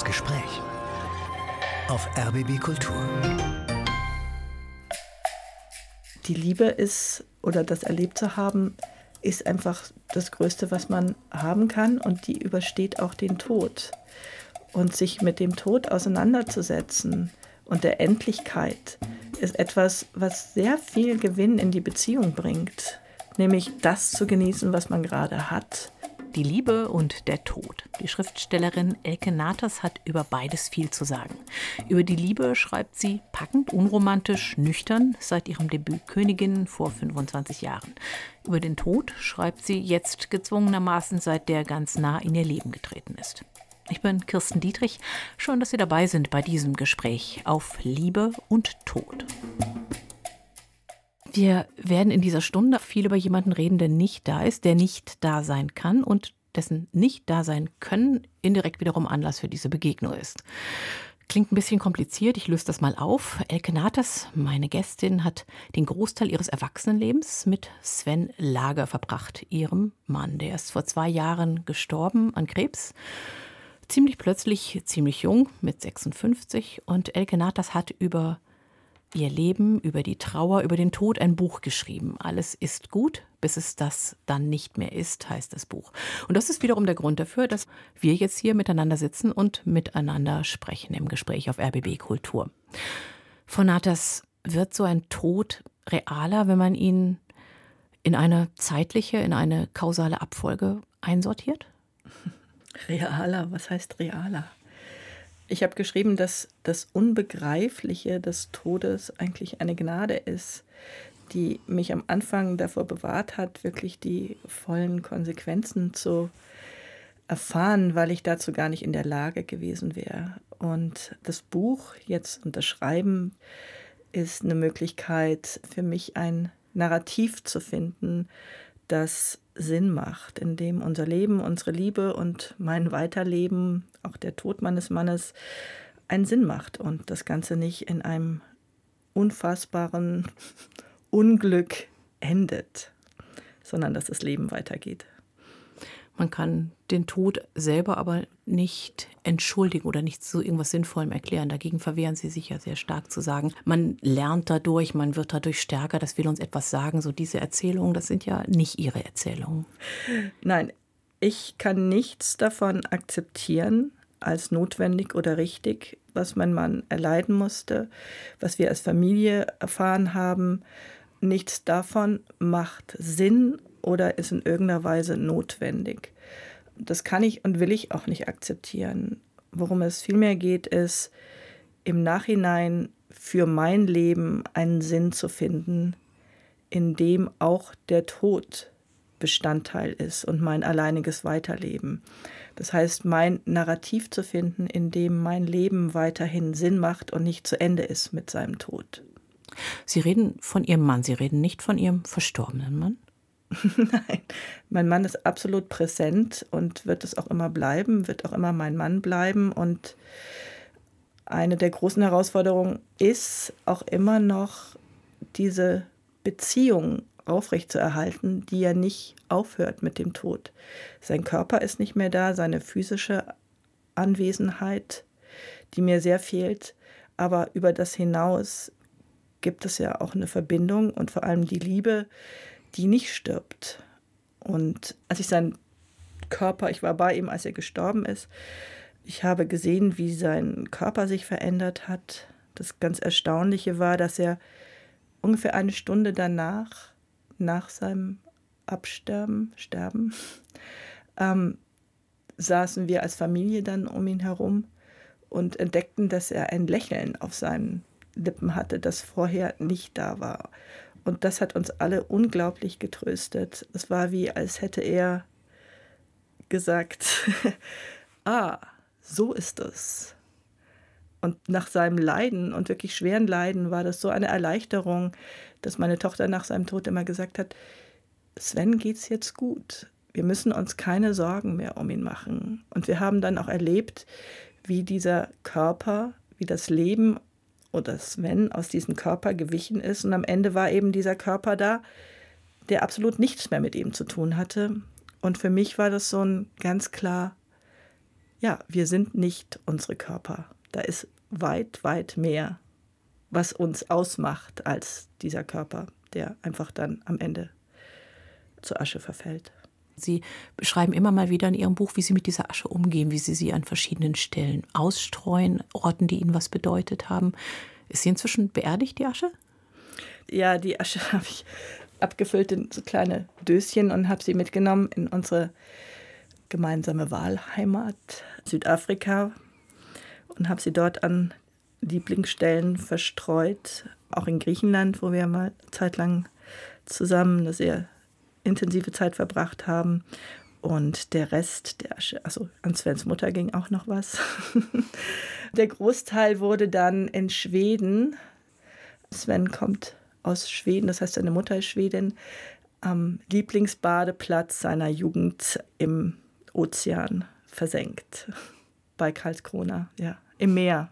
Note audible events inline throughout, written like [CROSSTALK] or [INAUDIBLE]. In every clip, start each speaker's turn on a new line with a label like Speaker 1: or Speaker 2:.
Speaker 1: Das Gespräch auf RBB Kultur.
Speaker 2: Die Liebe ist oder das erlebt zu haben, ist einfach das Größte, was man haben kann und die übersteht auch den Tod. Und sich mit dem Tod auseinanderzusetzen und der Endlichkeit ist etwas, was sehr viel Gewinn in die Beziehung bringt, nämlich das zu genießen, was man gerade hat
Speaker 3: die Liebe und der Tod. Die Schriftstellerin Elke Natas hat über beides viel zu sagen. Über die Liebe schreibt sie packend, unromantisch, nüchtern seit ihrem Debüt Königin vor 25 Jahren. Über den Tod schreibt sie jetzt gezwungenermaßen, seit der ganz nah in ihr Leben getreten ist. Ich bin Kirsten Dietrich. Schön, dass Sie dabei sind bei diesem Gespräch auf Liebe und Tod. Wir werden in dieser Stunde viel über jemanden reden, der nicht da ist, der nicht da sein kann und dessen nicht da sein können indirekt wiederum Anlass für diese Begegnung ist. Klingt ein bisschen kompliziert, ich löse das mal auf. Elke Natas, meine Gästin, hat den Großteil ihres Erwachsenenlebens mit Sven Lager verbracht, ihrem Mann. Der ist vor zwei Jahren gestorben an Krebs. Ziemlich plötzlich, ziemlich jung, mit 56. Und Elke Natas hat über ihr Leben, über die Trauer, über den Tod ein Buch geschrieben. Alles ist gut, bis es das dann nicht mehr ist, heißt das Buch. Und das ist wiederum der Grund dafür, dass wir jetzt hier miteinander sitzen und miteinander sprechen im Gespräch auf RBB Kultur. Von Natas wird so ein Tod realer, wenn man ihn in eine zeitliche, in eine kausale Abfolge einsortiert?
Speaker 2: Realer, was heißt realer? Ich habe geschrieben, dass das Unbegreifliche des Todes eigentlich eine Gnade ist, die mich am Anfang davor bewahrt hat, wirklich die vollen Konsequenzen zu erfahren, weil ich dazu gar nicht in der Lage gewesen wäre. Und das Buch jetzt unterschreiben ist eine Möglichkeit für mich ein Narrativ zu finden, das Sinn macht, in dem unser Leben, unsere Liebe und mein Weiterleben, auch der Tod meines Mannes, einen Sinn macht und das Ganze nicht in einem unfassbaren [LAUGHS] Unglück endet, sondern dass das Leben weitergeht.
Speaker 3: Man kann den Tod selber aber nicht entschuldigen oder nicht zu irgendwas Sinnvollem erklären. Dagegen verwehren sie sich ja sehr stark zu sagen, man lernt dadurch, man wird dadurch stärker, das will uns etwas sagen. So diese Erzählungen, das sind ja nicht ihre Erzählungen.
Speaker 2: Nein, ich kann nichts davon akzeptieren als notwendig oder richtig, was mein Mann erleiden musste, was wir als Familie erfahren haben. Nichts davon macht Sinn oder ist in irgendeiner Weise notwendig. Das kann ich und will ich auch nicht akzeptieren. Worum es vielmehr geht, ist, im Nachhinein für mein Leben einen Sinn zu finden, in dem auch der Tod Bestandteil ist und mein alleiniges Weiterleben. Das heißt, mein Narrativ zu finden, in dem mein Leben weiterhin Sinn macht und nicht zu Ende ist mit seinem Tod.
Speaker 3: Sie reden von Ihrem Mann, Sie reden nicht von Ihrem verstorbenen Mann? [LAUGHS]
Speaker 2: Nein, mein Mann ist absolut präsent und wird es auch immer bleiben, wird auch immer mein Mann bleiben. Und eine der großen Herausforderungen ist auch immer noch diese Beziehung aufrechtzuerhalten, die ja nicht aufhört mit dem Tod. Sein Körper ist nicht mehr da, seine physische Anwesenheit, die mir sehr fehlt, aber über das hinaus gibt es ja auch eine Verbindung und vor allem die Liebe, die nicht stirbt. Und als ich seinen Körper, ich war bei ihm, als er gestorben ist, ich habe gesehen, wie sein Körper sich verändert hat. Das ganz Erstaunliche war, dass er ungefähr eine Stunde danach, nach seinem Absterben, Sterben, [LAUGHS] ähm, saßen wir als Familie dann um ihn herum und entdeckten, dass er ein Lächeln auf seinen Lippen hatte, das vorher nicht da war. Und das hat uns alle unglaublich getröstet. Es war wie, als hätte er gesagt, [LAUGHS] ah, so ist es. Und nach seinem Leiden und wirklich schweren Leiden war das so eine Erleichterung, dass meine Tochter nach seinem Tod immer gesagt hat, Sven geht's jetzt gut. Wir müssen uns keine Sorgen mehr um ihn machen. Und wir haben dann auch erlebt, wie dieser Körper, wie das Leben oder Sven aus diesem Körper gewichen ist. Und am Ende war eben dieser Körper da, der absolut nichts mehr mit ihm zu tun hatte. Und für mich war das so ein ganz klar ja, wir sind nicht unsere Körper. Da ist weit, weit mehr, was uns ausmacht als dieser Körper, der einfach dann am Ende zur Asche verfällt.
Speaker 3: Sie beschreiben immer mal wieder in Ihrem Buch, wie Sie mit dieser Asche umgehen, wie Sie sie an verschiedenen Stellen ausstreuen, Orten, die Ihnen was bedeutet haben. Ist sie inzwischen beerdigt, die Asche?
Speaker 2: Ja, die Asche [LAUGHS] habe ich abgefüllt in so kleine Döschen und habe sie mitgenommen in unsere gemeinsame Wahlheimat Südafrika und habe sie dort an Lieblingsstellen verstreut, auch in Griechenland, wo wir mal zeitlang zusammen eine sehr intensive Zeit verbracht haben. Und der Rest der also an Svens Mutter ging auch noch was. [LAUGHS] der Großteil wurde dann in Schweden. Sven kommt aus Schweden, das heißt, seine Mutter ist Schwedin, am Lieblingsbadeplatz seiner Jugend im Ozean versenkt. Bei Karlskrona, ja, im Meer.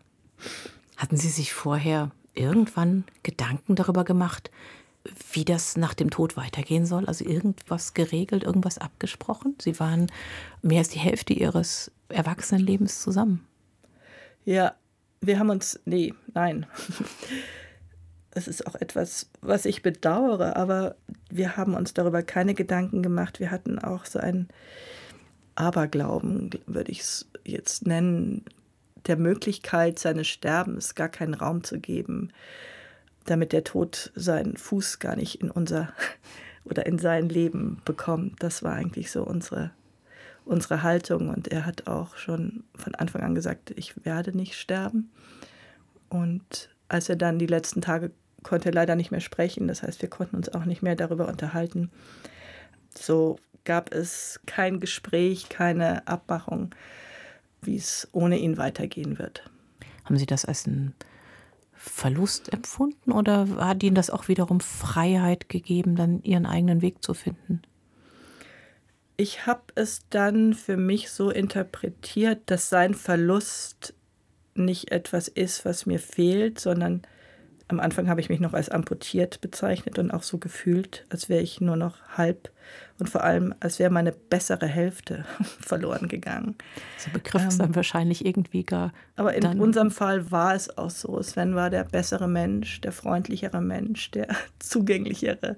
Speaker 3: Hatten Sie sich vorher irgendwann Gedanken darüber gemacht, wie das nach dem Tod weitergehen soll? Also irgendwas geregelt, irgendwas abgesprochen? Sie waren mehr als die Hälfte Ihres Erwachsenenlebens zusammen.
Speaker 2: Ja, wir haben uns, nee, nein. Das ist auch etwas, was ich bedauere, aber wir haben uns darüber keine Gedanken gemacht. Wir hatten auch so einen Aberglauben, würde ich es jetzt nennen, der Möglichkeit seines Sterbens gar keinen Raum zu geben damit der Tod seinen Fuß gar nicht in unser [LAUGHS] oder in sein Leben bekommt. Das war eigentlich so unsere, unsere Haltung. Und er hat auch schon von Anfang an gesagt, ich werde nicht sterben. Und als er dann die letzten Tage konnte er leider nicht mehr sprechen, das heißt, wir konnten uns auch nicht mehr darüber unterhalten. So gab es kein Gespräch, keine Abmachung, wie es ohne ihn weitergehen wird.
Speaker 3: Haben Sie das als ein Verlust empfunden oder hat Ihnen das auch wiederum Freiheit gegeben, dann Ihren eigenen Weg zu finden?
Speaker 2: Ich habe es dann für mich so interpretiert, dass sein Verlust nicht etwas ist, was mir fehlt, sondern am Anfang habe ich mich noch als amputiert bezeichnet und auch so gefühlt, als wäre ich nur noch halb und vor allem, als wäre meine bessere Hälfte [LAUGHS] verloren gegangen.
Speaker 3: Der Begriff ähm, ist dann wahrscheinlich irgendwie gar.
Speaker 2: Aber in unserem Fall war es auch so. Sven war der bessere Mensch, der freundlichere Mensch, der [LAUGHS] zugänglichere.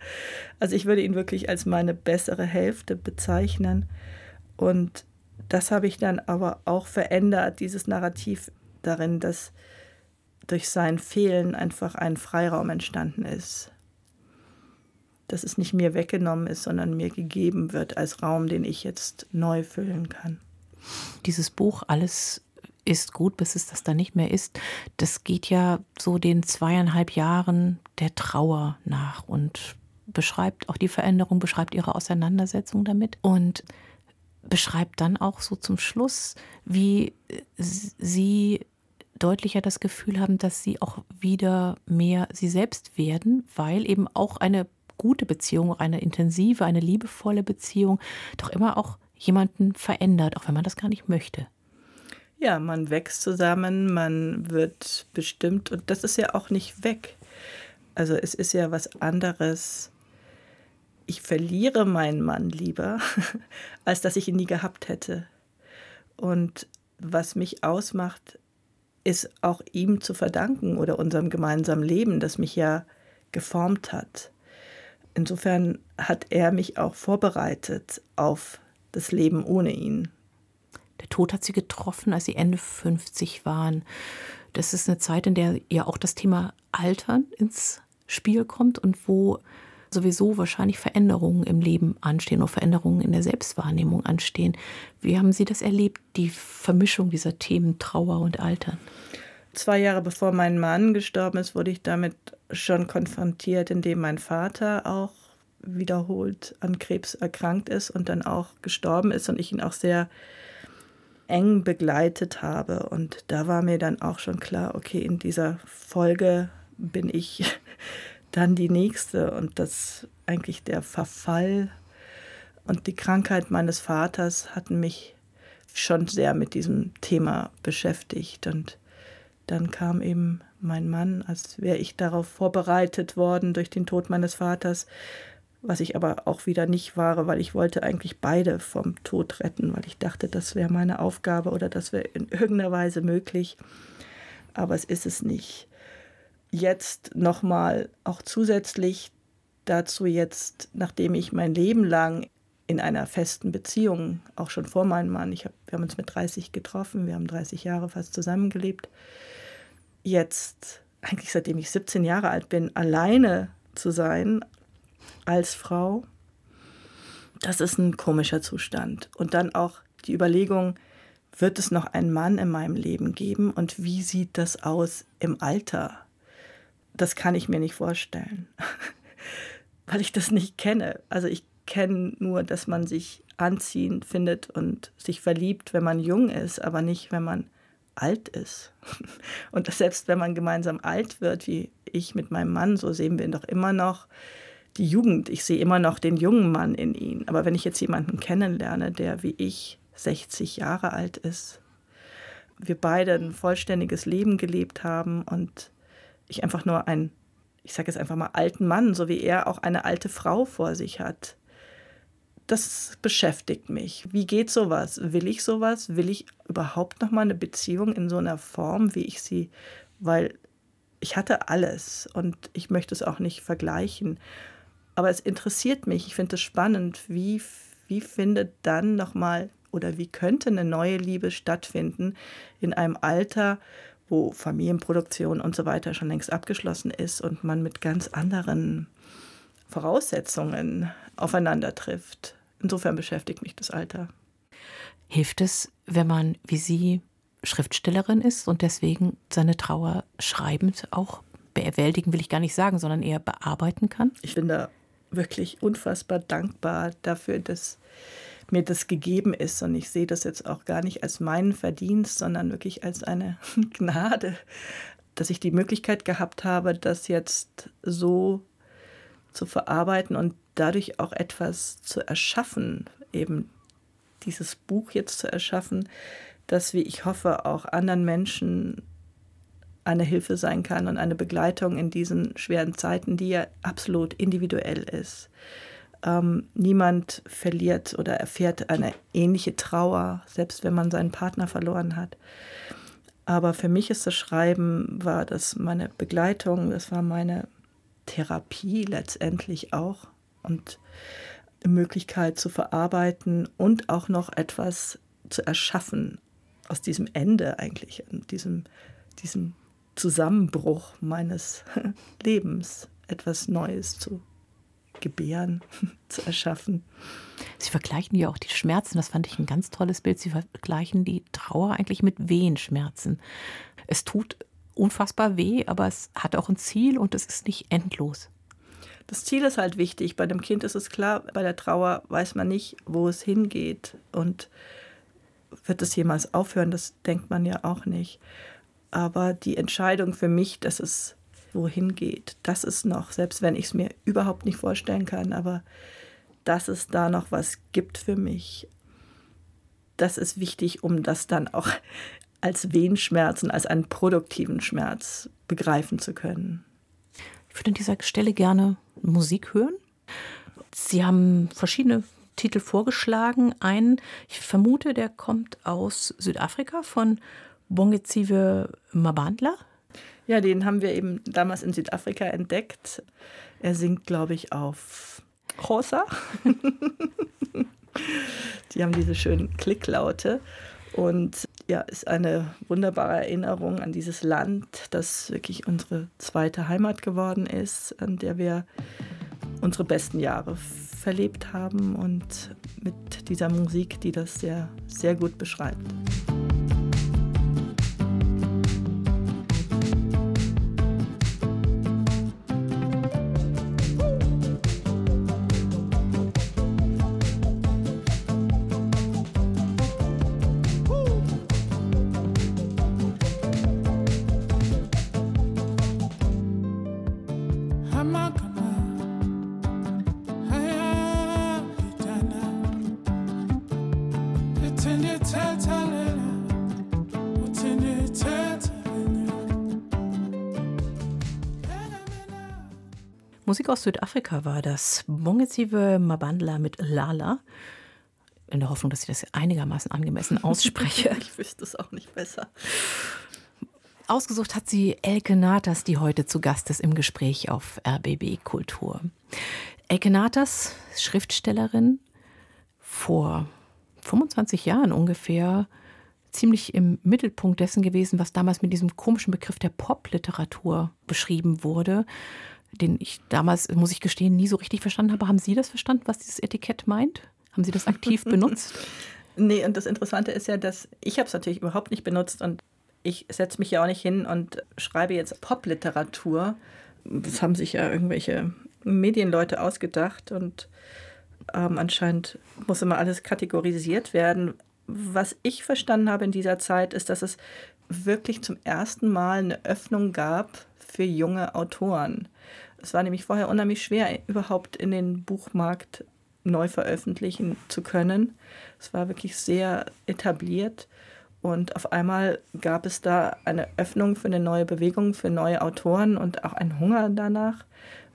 Speaker 2: Also ich würde ihn wirklich als meine bessere Hälfte bezeichnen. Und das habe ich dann aber auch verändert, dieses Narrativ darin, dass durch sein Fehlen einfach ein Freiraum entstanden ist. Dass es nicht mir weggenommen ist, sondern mir gegeben wird als Raum, den ich jetzt neu füllen kann.
Speaker 3: Dieses Buch, alles ist gut, bis es das dann nicht mehr ist, das geht ja so den zweieinhalb Jahren der Trauer nach und beschreibt auch die Veränderung, beschreibt ihre Auseinandersetzung damit und beschreibt dann auch so zum Schluss, wie sie deutlicher das Gefühl haben, dass sie auch wieder mehr sie selbst werden, weil eben auch eine gute Beziehung, eine intensive, eine liebevolle Beziehung doch immer auch jemanden verändert, auch wenn man das gar nicht möchte.
Speaker 2: Ja, man wächst zusammen, man wird bestimmt und das ist ja auch nicht weg. Also es ist ja was anderes. Ich verliere meinen Mann lieber, [LAUGHS] als dass ich ihn nie gehabt hätte. Und was mich ausmacht, ist auch ihm zu verdanken oder unserem gemeinsamen Leben, das mich ja geformt hat. Insofern hat er mich auch vorbereitet auf das Leben ohne ihn.
Speaker 3: Der Tod hat sie getroffen, als sie Ende 50 waren. Das ist eine Zeit, in der ja auch das Thema Altern ins Spiel kommt und wo sowieso wahrscheinlich Veränderungen im Leben anstehen oder Veränderungen in der Selbstwahrnehmung anstehen. Wie haben Sie das erlebt, die Vermischung dieser Themen Trauer und Altern?
Speaker 2: Zwei Jahre bevor mein Mann gestorben ist, wurde ich damit schon konfrontiert, indem mein Vater auch wiederholt an Krebs erkrankt ist und dann auch gestorben ist und ich ihn auch sehr eng begleitet habe. Und da war mir dann auch schon klar, okay, in dieser Folge bin ich dann die nächste und das eigentlich der Verfall und die Krankheit meines Vaters hatten mich schon sehr mit diesem Thema beschäftigt und dann kam eben mein Mann, als wäre ich darauf vorbereitet worden durch den Tod meines Vaters, was ich aber auch wieder nicht war, weil ich wollte eigentlich beide vom Tod retten, weil ich dachte, das wäre meine Aufgabe oder das wäre in irgendeiner Weise möglich. Aber es ist es nicht. Jetzt nochmal auch zusätzlich dazu jetzt, nachdem ich mein Leben lang in einer festen Beziehung, auch schon vor meinem Mann, ich hab, wir haben uns mit 30 getroffen, wir haben 30 Jahre fast zusammengelebt, jetzt, eigentlich seitdem ich 17 Jahre alt bin, alleine zu sein als Frau, das ist ein komischer Zustand. Und dann auch die Überlegung, wird es noch einen Mann in meinem Leben geben und wie sieht das aus im Alter? Das kann ich mir nicht vorstellen, [LAUGHS] weil ich das nicht kenne. Also ich kenne nur, dass man sich anziehend findet und sich verliebt, wenn man jung ist, aber nicht, wenn man alt ist. [LAUGHS] Und selbst wenn man gemeinsam alt wird, wie ich mit meinem Mann, so sehen wir ihn doch immer noch die Jugend. Ich sehe immer noch den jungen Mann in ihm. Aber wenn ich jetzt jemanden kennenlerne, der wie ich 60 Jahre alt ist, wir beide ein vollständiges Leben gelebt haben und ich einfach nur einen, ich sage jetzt einfach mal, alten Mann, so wie er auch eine alte Frau vor sich hat, das beschäftigt mich. Wie geht sowas? Will ich sowas? Will ich überhaupt noch mal eine Beziehung in so einer Form, wie ich sie, weil ich hatte alles und ich möchte es auch nicht vergleichen. Aber es interessiert mich, ich finde es spannend, wie, wie findet dann noch mal oder wie könnte eine neue Liebe stattfinden in einem Alter, wo Familienproduktion und so weiter schon längst abgeschlossen ist und man mit ganz anderen Voraussetzungen aufeinander trifft. Insofern beschäftigt mich das Alter.
Speaker 3: Hilft es, wenn man wie Sie Schriftstellerin ist und deswegen seine Trauer schreibend auch bewältigen, will ich gar nicht sagen, sondern eher bearbeiten kann?
Speaker 2: Ich bin da wirklich unfassbar dankbar dafür, dass mir das gegeben ist. Und ich sehe das jetzt auch gar nicht als meinen Verdienst, sondern wirklich als eine [LAUGHS] Gnade, dass ich die Möglichkeit gehabt habe, das jetzt so zu verarbeiten und dadurch auch etwas zu erschaffen, eben dieses Buch jetzt zu erschaffen, das, wie ich hoffe, auch anderen Menschen eine Hilfe sein kann und eine Begleitung in diesen schweren Zeiten, die ja absolut individuell ist. Ähm, niemand verliert oder erfährt eine ähnliche Trauer, selbst wenn man seinen Partner verloren hat. Aber für mich ist das Schreiben, war das meine Begleitung, das war meine Therapie letztendlich auch und Möglichkeit zu verarbeiten und auch noch etwas zu erschaffen aus diesem Ende eigentlich, diesem, diesem Zusammenbruch meines [LAUGHS] Lebens, etwas Neues zu gebären, [LAUGHS] zu erschaffen.
Speaker 3: Sie vergleichen ja auch die Schmerzen, das fand ich ein ganz tolles Bild. Sie vergleichen die Trauer eigentlich mit Wehenschmerzen. Es tut unfassbar weh, aber es hat auch ein Ziel und es ist nicht endlos.
Speaker 2: Das Ziel ist halt wichtig. Bei dem Kind ist es klar, bei der Trauer weiß man nicht, wo es hingeht. Und wird es jemals aufhören? Das denkt man ja auch nicht. Aber die Entscheidung für mich, dass es wohin geht, das ist noch, selbst wenn ich es mir überhaupt nicht vorstellen kann, aber dass es da noch was gibt für mich, das ist wichtig, um das dann auch [LAUGHS] als Wehenschmerzen, als einen produktiven Schmerz begreifen zu können.
Speaker 3: Ich würde an dieser Stelle gerne Musik hören. Sie haben verschiedene Titel vorgeschlagen. Einen, ich vermute, der kommt aus Südafrika von Bongezive Mabandla.
Speaker 2: Ja, den haben wir eben damals in Südafrika entdeckt. Er singt, glaube ich, auf Xhosa. [LAUGHS] Die haben diese schönen Klicklaute. Und ja, ist eine wunderbare Erinnerung an dieses Land, das wirklich unsere zweite Heimat geworden ist, an der wir unsere besten Jahre verlebt haben und mit dieser Musik, die das sehr, sehr gut beschreibt.
Speaker 3: Musik aus Südafrika war das. Bongezive Mabandla mit Lala. In der Hoffnung, dass ich das einigermaßen angemessen [LAUGHS] ausspreche.
Speaker 2: ich wüsste es auch nicht besser.
Speaker 3: Ausgesucht hat sie Elke Natas, die heute zu Gast ist im Gespräch auf RBB Kultur. Elke Natas, Schriftstellerin, vor 25 Jahren ungefähr ziemlich im Mittelpunkt dessen gewesen, was damals mit diesem komischen Begriff der Popliteratur beschrieben wurde, den ich damals, muss ich gestehen, nie so richtig verstanden habe. Haben Sie das verstanden, was dieses Etikett meint? Haben Sie das aktiv [LAUGHS] benutzt?
Speaker 2: nee, und das Interessante ist ja, dass ich habe es natürlich überhaupt nicht benutzt und ich setze mich ja auch nicht hin und schreibe jetzt Popliteratur. Das haben sich ja irgendwelche Medienleute ausgedacht und ähm, anscheinend muss immer alles kategorisiert werden was ich verstanden habe in dieser Zeit, ist, dass es wirklich zum ersten Mal eine Öffnung gab für junge Autoren. Es war nämlich vorher unheimlich schwer, überhaupt in den Buchmarkt neu veröffentlichen zu können. Es war wirklich sehr etabliert und auf einmal gab es da eine Öffnung für eine neue Bewegung, für neue Autoren und auch ein Hunger danach,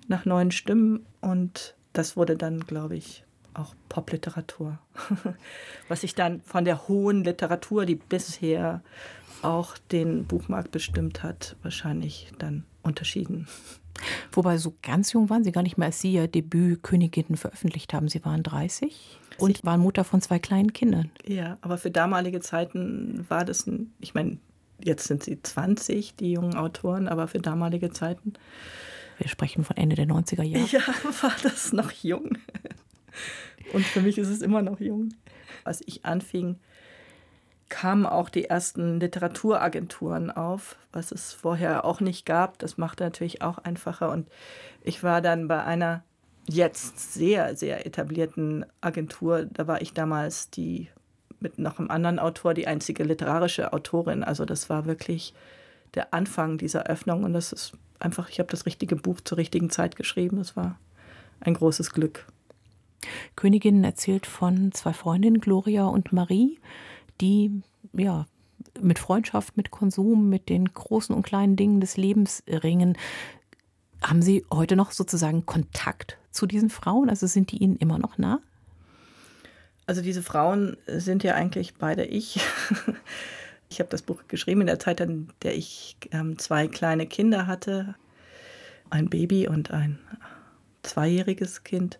Speaker 2: nach neuen Stimmen. Und das wurde dann, glaube ich, auch Popliteratur. [LAUGHS] Was sich dann von der hohen Literatur, die bisher auch den Buchmarkt bestimmt hat, wahrscheinlich dann unterschieden. [LAUGHS]
Speaker 3: Wobei so ganz jung waren Sie gar nicht mehr, als Sie Ihr Debüt Königinnen veröffentlicht haben. Sie waren 30 und waren Mutter von zwei kleinen Kindern.
Speaker 2: Ja, aber für damalige Zeiten war das, ein, ich meine, jetzt sind sie 20, die jungen Autoren, aber für damalige Zeiten.
Speaker 3: Wir sprechen von Ende der 90er Jahre.
Speaker 2: Ja, [LAUGHS] war das noch jung. Und für mich ist es immer noch jung. Als ich anfing, kamen auch die ersten Literaturagenturen auf, was es vorher auch nicht gab. Das machte natürlich auch einfacher. Und ich war dann bei einer jetzt sehr, sehr etablierten Agentur. Da war ich damals die mit noch einem anderen Autor die einzige literarische Autorin. Also das war wirklich der Anfang dieser Öffnung. Und das ist einfach, ich habe das richtige Buch zur richtigen Zeit geschrieben. Das war ein großes Glück.
Speaker 3: Königinnen erzählt von zwei Freundinnen, Gloria und Marie, die ja mit Freundschaft, mit Konsum, mit den großen und kleinen Dingen des Lebens ringen. Haben Sie heute noch sozusagen Kontakt zu diesen Frauen? Also sind die Ihnen immer noch nah?
Speaker 2: Also diese Frauen sind ja eigentlich beide ich. [LAUGHS] Ich habe das Buch geschrieben in der Zeit, in der ich ähm, zwei kleine Kinder hatte, ein Baby und ein zweijähriges Kind.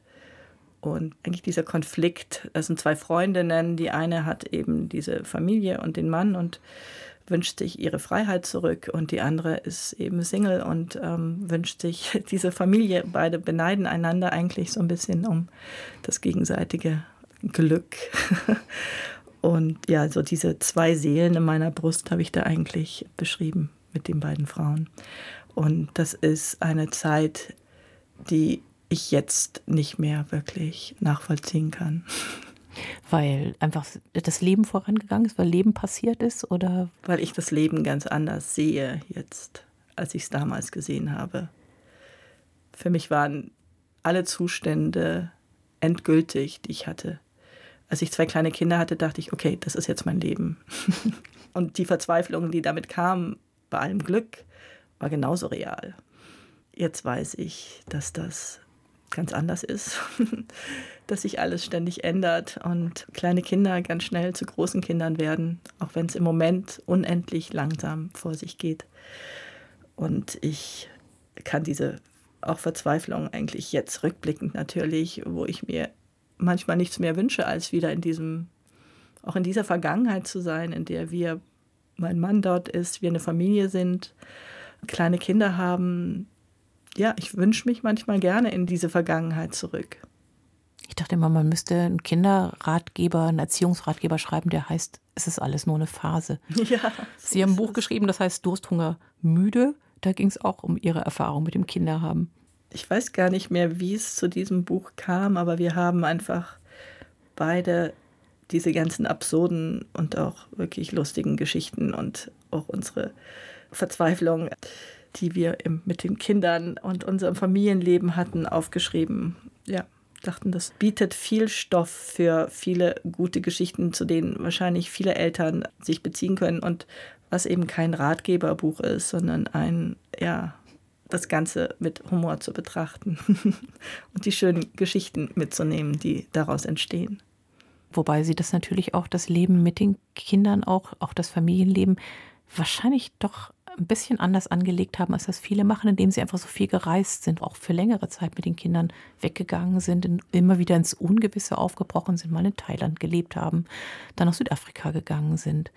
Speaker 2: Und eigentlich dieser Konflikt, das sind zwei Freundinnen, die eine hat eben diese Familie und den Mann und wünscht sich ihre Freiheit zurück und die andere ist eben Single und ähm, wünscht sich [LAUGHS] diese Familie. Beide beneiden einander eigentlich so ein bisschen um das gegenseitige Glück. [LAUGHS] und ja, so diese zwei Seelen in meiner Brust habe ich da eigentlich beschrieben mit den beiden Frauen. Und das ist eine Zeit, die ich jetzt nicht mehr wirklich nachvollziehen kann. [LAUGHS]
Speaker 3: Weil einfach das Leben vorangegangen ist, weil Leben passiert ist oder?
Speaker 2: Weil ich das Leben ganz anders sehe jetzt, als ich es damals gesehen habe. Für mich waren alle Zustände endgültig, die ich hatte. Als ich zwei kleine Kinder hatte, dachte ich, okay, das ist jetzt mein Leben. [LAUGHS] Und die Verzweiflung, die damit kam, bei allem Glück, war genauso real. Jetzt weiß ich, dass das ganz anders ist, [LAUGHS] dass sich alles ständig ändert und kleine Kinder ganz schnell zu großen Kindern werden, auch wenn es im Moment unendlich langsam vor sich geht. Und ich kann diese auch Verzweiflung eigentlich jetzt rückblickend natürlich, wo ich mir manchmal nichts mehr wünsche, als wieder in diesem, auch in dieser Vergangenheit zu sein, in der wir, mein Mann dort ist, wir eine Familie sind, kleine Kinder haben, ja, ich wünsche mich manchmal gerne in diese Vergangenheit zurück.
Speaker 3: Ich dachte immer, man müsste einen Kinderratgeber, einen Erziehungsratgeber schreiben, der heißt, es ist alles nur eine Phase. [LAUGHS] Ja, so Sie haben ein Buch es. geschrieben, das heißt Dursthunger müde. Da ging es auch um Ihre Erfahrung mit dem Kinderhaben.
Speaker 2: Ich weiß gar nicht mehr, wie es zu diesem Buch kam, aber wir haben einfach beide diese ganzen absurden und auch wirklich lustigen Geschichten und auch unsere Verzweiflung die wir mit den Kindern und unserem Familienleben hatten, aufgeschrieben. Ja, dachten, das bietet viel Stoff für viele gute Geschichten, zu denen wahrscheinlich viele Eltern sich beziehen können und was eben kein Ratgeberbuch ist, sondern ein, ja, das Ganze mit Humor zu betrachten [LAUGHS] und die schönen Geschichten mitzunehmen, die daraus entstehen.
Speaker 3: Wobei sie das natürlich auch das Leben mit den Kindern, auch, auch das Familienleben, wahrscheinlich doch ein bisschen anders angelegt haben, als das viele machen, indem sie einfach so viel gereist sind, auch für längere Zeit mit den Kindern weggegangen sind, immer wieder ins Ungewisse aufgebrochen sind, mal in Thailand gelebt haben, dann nach Südafrika gegangen sind.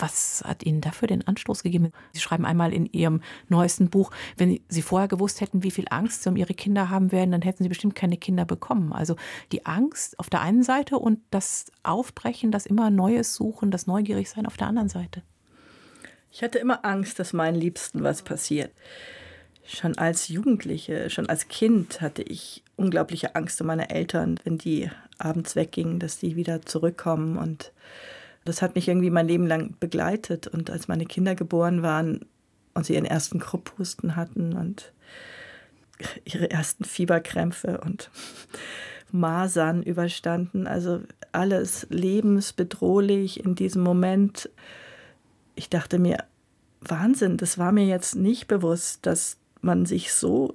Speaker 3: Was hat Ihnen dafür den Anstoß gegeben? Sie schreiben einmal in Ihrem neuesten Buch, wenn Sie vorher gewusst hätten, wie viel Angst Sie um Ihre Kinder haben werden, dann hätten Sie bestimmt keine Kinder bekommen. Also die Angst auf der einen Seite und das Aufbrechen, das immer Neues suchen, das Neugierigsein auf der anderen Seite.
Speaker 2: Ich hatte immer Angst, dass meinen Liebsten was passiert. Schon als Jugendliche, schon als Kind hatte ich unglaubliche Angst um meine Eltern, wenn die abends weggingen, dass die wieder zurückkommen und das hat mich irgendwie mein Leben lang begleitet. Und als meine Kinder geboren waren und sie ihren ersten Krupphusten hatten und ihre ersten Fieberkrämpfe und [LAUGHS] Masern überstanden, also alles lebensbedrohlich in diesem Moment. Ich dachte mir, Wahnsinn, das war mir jetzt nicht bewusst, dass man sich so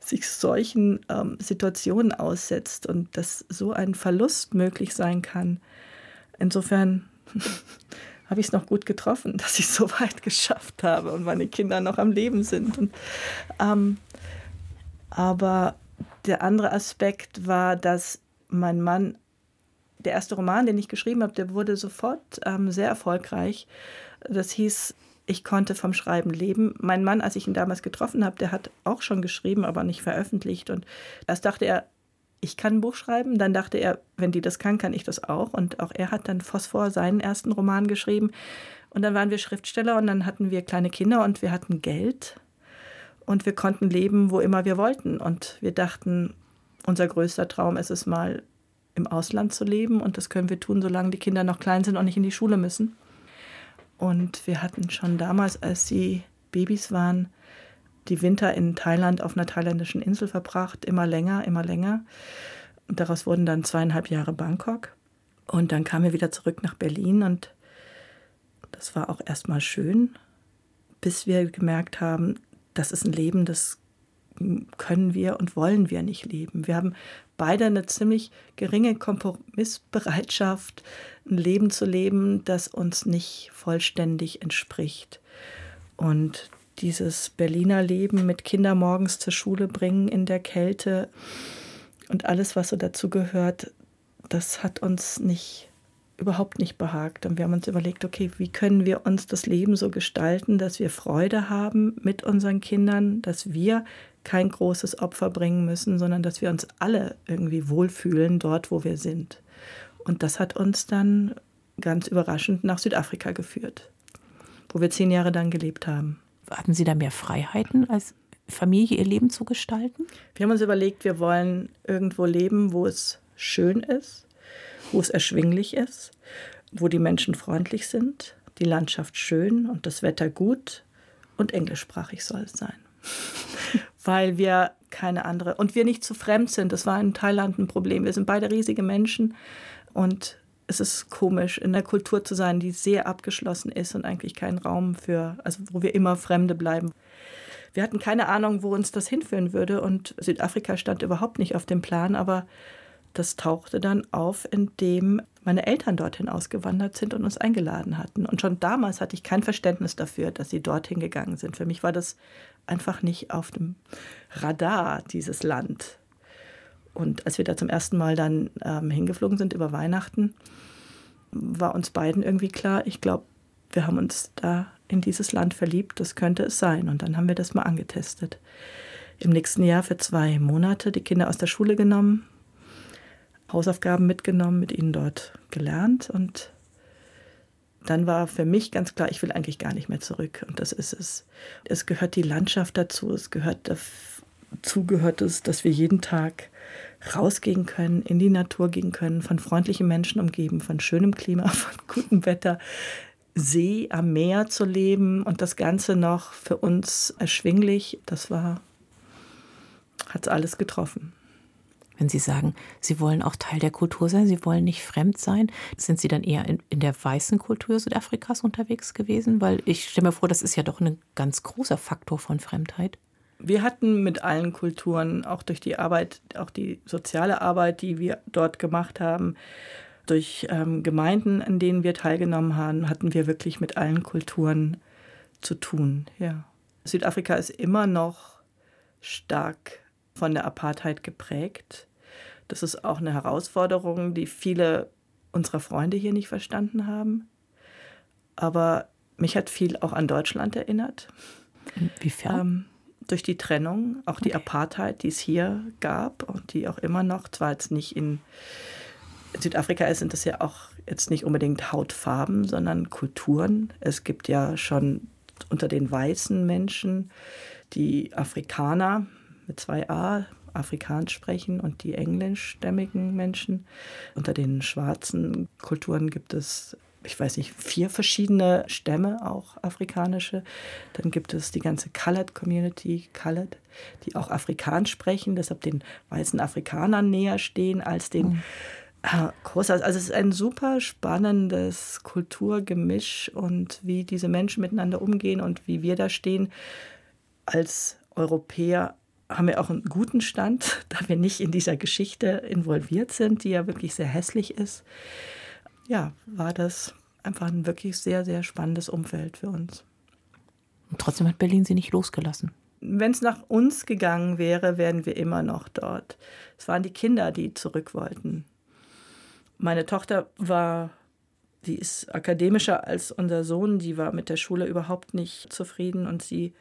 Speaker 2: sich solchen ähm, Situationen aussetzt und dass so ein Verlust möglich sein kann. Insofern [LAUGHS] habe ich es noch gut getroffen, dass ich es so weit geschafft habe und meine Kinder noch am Leben sind. Und, ähm, aber der andere Aspekt war, dass mein Mann, der erste Roman, den ich geschrieben habe, der wurde sofort ähm, sehr erfolgreich. Das hieß, ich konnte vom Schreiben leben. Mein Mann, als ich ihn damals getroffen habe, der hat auch schon geschrieben, aber nicht veröffentlicht. Und erst dachte er, ich kann ein Buch schreiben. Dann dachte er, wenn die das kann, kann ich das auch. Und auch er hat dann Phosphor seinen ersten Roman geschrieben. Und dann waren wir Schriftsteller und dann hatten wir kleine Kinder und wir hatten Geld. Und wir konnten leben, wo immer wir wollten. Und wir dachten, unser größter Traum ist es mal, im Ausland zu leben. Und das können wir tun, solange die Kinder noch klein sind und nicht in die Schule müssen. Und wir hatten schon damals, als sie Babys waren, die Winter in Thailand auf einer thailändischen Insel verbracht, immer länger, immer länger. Und daraus wurden dann zweieinhalb Jahre Bangkok. Und dann kamen wir wieder zurück nach Berlin und das war auch erstmal schön, bis wir gemerkt haben, das ist ein Leben, das können wir und wollen wir nicht leben. Wir haben beide eine ziemlich geringe Kompromissbereitschaft, ein Leben zu leben, das uns nicht vollständig entspricht. Und dieses Berliner Leben mit Kinder morgens zur Schule bringen in der Kälte und alles, was so dazu gehört, das hat uns nicht überhaupt nicht behagt. Und wir haben uns überlegt, okay, wie können wir uns das Leben so gestalten, dass wir Freude haben mit unseren Kindern, dass wir kein großes Opfer bringen müssen, sondern dass wir uns alle irgendwie wohlfühlen dort, wo wir sind. Und das hat uns dann ganz überraschend nach Südafrika geführt, wo wir zehn Jahre dann gelebt haben
Speaker 3: hatten Sie da mehr Freiheiten als Familie ihr Leben zu gestalten?
Speaker 2: Wir haben uns überlegt, wir wollen irgendwo leben, wo es schön ist, wo es erschwinglich ist, wo die Menschen freundlich sind, die Landschaft schön und das Wetter gut und englischsprachig soll es sein. [LAUGHS] Weil wir keine andere und wir nicht zu fremd sind. Das war in Thailand ein Problem. Wir sind beide riesige Menschen und es ist komisch, in der Kultur zu sein, die sehr abgeschlossen ist und eigentlich keinen Raum für, also wo wir immer Fremde bleiben. Wir hatten keine Ahnung, wo uns das hinführen würde und Südafrika stand überhaupt nicht auf dem Plan, aber das tauchte dann auf, indem meine Eltern dorthin ausgewandert sind und uns eingeladen hatten. Und schon damals hatte ich kein Verständnis dafür, dass sie dorthin gegangen sind. Für mich war das einfach nicht auf dem Radar, dieses Land. Und als wir da zum ersten Mal dann ähm, hingeflogen sind über Weihnachten, war uns beiden irgendwie klar, ich glaube, wir haben uns da in dieses Land verliebt, das könnte es sein. Und dann haben wir das mal angetestet. Im nächsten Jahr für zwei Monate die Kinder aus der Schule genommen, Hausaufgaben mitgenommen, mit ihnen dort gelernt und dann war für mich ganz klar, ich will eigentlich gar nicht mehr zurück. Und das ist es. Es gehört die Landschaft dazu, es gehört dazu, gehört es, dass wir jeden Tag rausgehen können, in die Natur gehen können, von freundlichen Menschen umgeben, von schönem Klima, [LAUGHS] von gutem Wetter, See am Meer zu leben und das Ganze noch für uns erschwinglich, das war, hat es alles getroffen.
Speaker 3: Wenn Sie sagen, Sie wollen auch Teil der Kultur sein, Sie wollen nicht fremd sein? Sind Sie dann eher in, in der weißen Kultur Südafrikas unterwegs gewesen? Weil ich stelle mir vor, das ist ja doch ein ganz großer Faktor von Fremdheit.
Speaker 2: Wir hatten mit allen Kulturen, auch durch die Arbeit, auch die soziale Arbeit, die wir dort gemacht haben, durch ähm, Gemeinden, in denen wir teilgenommen haben, hatten wir wirklich mit allen Kulturen zu tun. Ja. Südafrika ist immer noch stark von der Apartheid geprägt. Das ist auch eine Herausforderung, die viele unserer Freunde hier nicht verstanden haben. Aber mich hat viel auch an Deutschland erinnert.
Speaker 3: Inwiefern? Ähm,
Speaker 2: durch die Trennung, auch die Apartheid, die es hier gab und die auch immer noch, zwar jetzt nicht in Südafrika sind das ja auch jetzt nicht unbedingt Hautfarben, sondern Kulturen. Es gibt ja schon unter den weißen Menschen die Afrikaner mit zwei A, Afrikaans sprechen und die englischstämmigen Menschen. Unter den schwarzen Kulturen gibt es, ich weiß nicht, vier verschiedene Stämme, auch afrikanische. Dann gibt es die ganze Colored Community, Colored, die auch Afrikaans sprechen, deshalb den weißen Afrikanern näher stehen als den. Mhm. Großartig. Also es ist ein super spannendes Kulturgemisch und wie diese Menschen miteinander umgehen und wie wir da stehen als Europäer haben wir auch einen guten Stand, [LAUGHS] da wir nicht in dieser Geschichte involviert sind, die ja wirklich sehr hässlich ist. Ja, war das einfach ein wirklich sehr, sehr spannendes Umfeld für uns.
Speaker 3: Und trotzdem hat Berlin sie nicht losgelassen.
Speaker 2: Wenn es nach uns gegangen wäre, wären wir immer noch dort. Es waren die Kinder, die zurück wollten. Meine Tochter war, die ist akademischer als unser Sohn, die war mit der Schule überhaupt nicht zufrieden und sie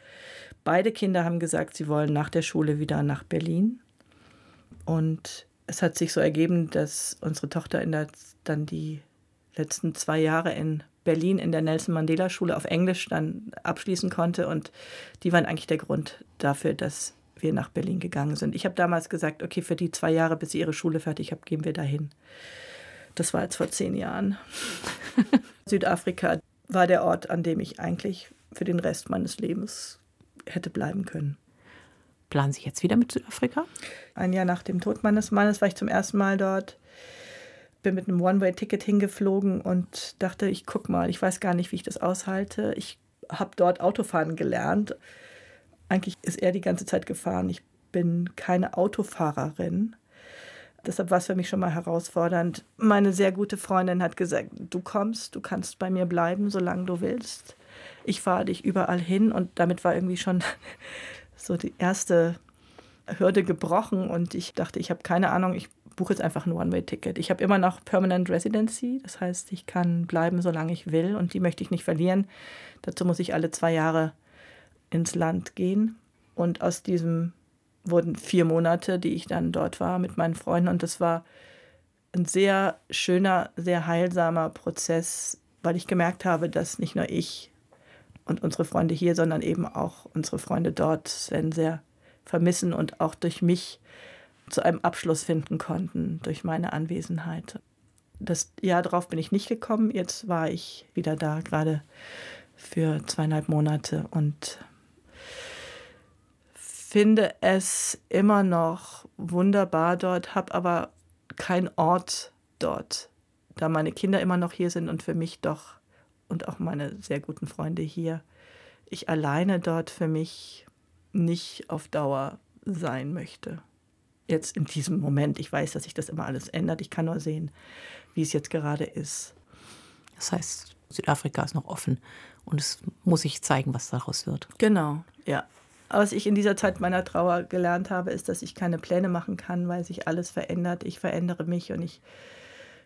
Speaker 2: Beide Kinder haben gesagt, sie wollen nach der Schule wieder nach Berlin. Und es hat sich so ergeben, dass unsere Tochter in der, dann die letzten zwei Jahre in Berlin in der Nelson Mandela Schule auf Englisch dann abschließen konnte. Und die waren eigentlich der Grund dafür, dass wir nach Berlin gegangen sind. Ich habe damals gesagt, okay, für die zwei Jahre, bis sie ihre Schule fertig hat, gehen wir dahin. Das war jetzt vor zehn Jahren. [LAUGHS] Südafrika war der Ort, an dem ich eigentlich für den Rest meines Lebens hätte bleiben können.
Speaker 3: Planen Sie jetzt wieder mit Südafrika?
Speaker 2: Ein Jahr nach dem Tod meines Mannes war ich zum ersten Mal dort. Bin mit einem One-Way-Ticket hingeflogen und dachte, ich guck mal, ich weiß gar nicht, wie ich das aushalte. Ich habe dort Autofahren gelernt. Eigentlich ist er die ganze Zeit gefahren. Ich bin keine Autofahrerin. Deshalb war es für mich schon mal herausfordernd. Meine sehr gute Freundin hat gesagt, du kommst, du kannst bei mir bleiben, solange du willst ich fahre dich überall hin. Und damit war irgendwie schon [LAUGHS] so die erste Hürde gebrochen. Und ich dachte, ich habe keine Ahnung, ich buche jetzt einfach ein One-Way-Ticket. Ich habe immer noch Permanent Residency, das heißt, ich kann bleiben, solange ich will. Und die möchte ich nicht verlieren. Dazu muss ich alle zwei Jahre ins Land gehen. Und aus diesem wurden vier Monate, die ich dann dort war mit meinen Freunden. Und das war ein sehr schöner, sehr heilsamer Prozess, weil ich gemerkt habe, dass nicht nur ich und unsere Freunde hier, sondern eben auch unsere Freunde dort Sven sehr vermissen und auch durch mich zu einem Abschluss finden konnten, durch meine Anwesenheit. Das Jahr darauf bin ich nicht gekommen, jetzt war ich wieder da, gerade für zweieinhalb Monate und finde es immer noch wunderbar dort, habe aber keinen Ort dort, da meine Kinder immer noch hier sind und für mich doch und auch meine sehr guten Freunde hier, ich alleine dort für mich nicht auf Dauer sein möchte. Jetzt in diesem Moment. Ich weiß, dass sich das immer alles ändert. Ich kann nur sehen, wie es jetzt gerade ist.
Speaker 3: Das heißt, Südafrika ist noch offen und es muss sich zeigen, was daraus wird.
Speaker 2: Genau, ja. Aber was ich in dieser Zeit meiner Trauer gelernt habe, ist, dass ich keine Pläne machen kann, weil sich alles verändert. Ich verändere mich und ich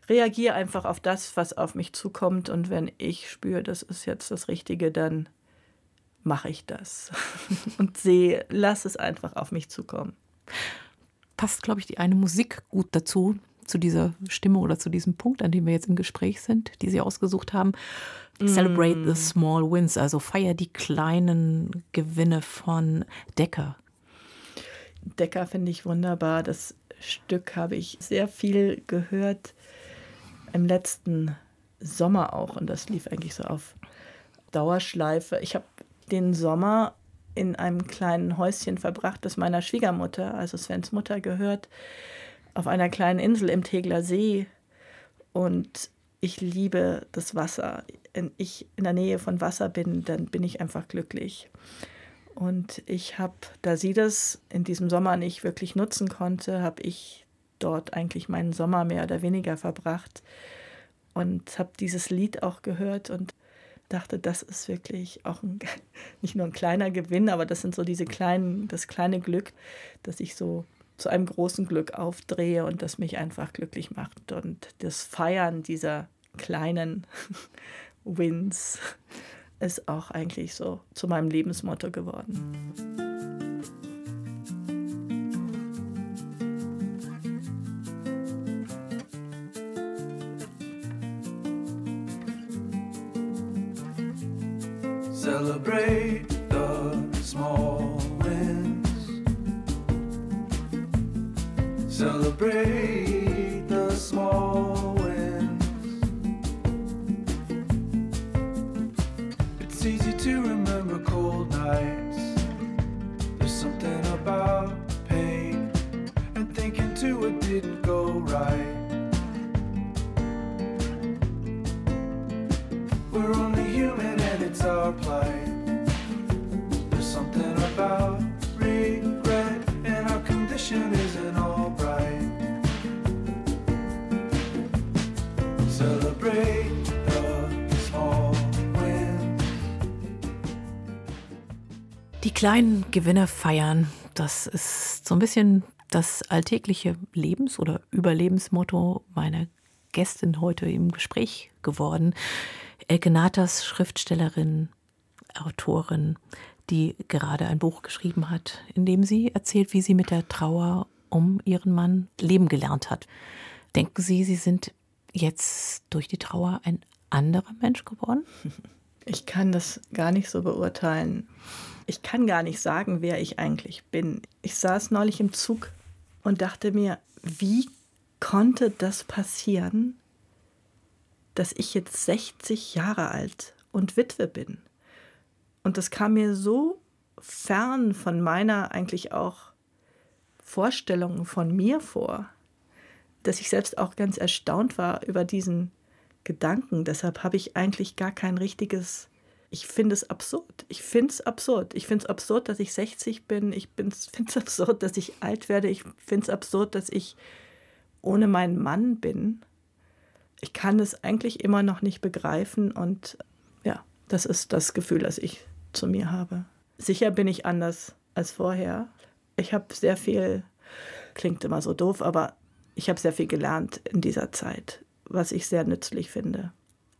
Speaker 2: reagiere einfach auf das, was auf mich zukommt. Und wenn ich spüre, das ist jetzt das Richtige, dann mache ich das [LAUGHS] und sehe, lass es einfach auf mich zukommen.
Speaker 3: Passt, glaube ich, die eine Musik gut dazu, zu dieser Stimmung oder zu diesem Punkt, an dem wir jetzt im Gespräch sind, die Sie ausgesucht haben. Celebrate mm. the small wins, also feier die kleinen Gewinne von Decker.
Speaker 2: Decker finde ich wunderbar. Das Stück habe ich sehr viel gehört im letzten Sommer auch und das lief eigentlich so auf Dauerschleife. Ich habe den Sommer in einem kleinen Häuschen verbracht, das meiner Schwiegermutter, also Svens Mutter, gehört. auf einer kleinen Insel im Tegler See und ich liebe das Wasser. Wenn ich in der Nähe von Wasser bin, dann bin ich einfach glücklich. Und ich habe, da sie das in diesem Sommer nicht wirklich nutzen konnte, habe ich dort eigentlich meinen Sommer mehr oder weniger verbracht und habe dieses Lied auch gehört und dachte, das ist wirklich auch ein, [LAUGHS] nicht nur ein kleiner Gewinn, aber das sind so diese kleinen, das kleine Glück, dass ich so zu einem großen Glück aufdrehe und das mich einfach glücklich macht. Und das Feiern dieser kleinen [LAUGHS] Wins ist auch eigentlich so zu meinem Lebensmotto geworden. Celebrate the small wins. Celebrate the small wins. It's easy to remember cold nights. There's something about pain and thinking too it didn't go right. We're only human and it's our plight.
Speaker 3: Die kleinen Gewinne feiern, das ist so ein bisschen das alltägliche Lebens- oder Überlebensmotto meiner Gästin heute im Gespräch geworden. Elke Natas, Schriftstellerin, Autorin, die gerade ein Buch geschrieben hat, in dem sie erzählt, wie sie mit der Trauer um ihren Mann leben gelernt hat. Denken Sie, Sie sind jetzt durch die Trauer ein anderer Mensch geworden? [LAUGHS]
Speaker 2: Ich kann das gar nicht so beurteilen. Ich kann gar nicht sagen, wer ich eigentlich bin. Ich saß neulich im Zug und dachte mir, wie konnte das passieren, dass ich jetzt 60 Jahre alt und Witwe bin? Und das kam mir so fern von meiner eigentlich auch Vorstellung von mir vor, dass ich selbst auch ganz erstaunt war über diesen Gedanken. Deshalb habe ich eigentlich gar kein richtiges. Ich finde es absurd. Ich finde es absurd. Ich finde es absurd, dass ich 60 bin. Ich [LAUGHS] finde es absurd, dass ich alt werde. Ich finde es absurd, dass ich ohne meinen Mann bin. Ich kann es eigentlich immer noch nicht begreifen. Und ja, das ist das Gefühl, das ich zu mir habe. Sicher bin ich anders als vorher. Ich habe sehr viel, klingt immer so doof, aber ich habe sehr viel gelernt in dieser Zeit, was ich sehr nützlich finde.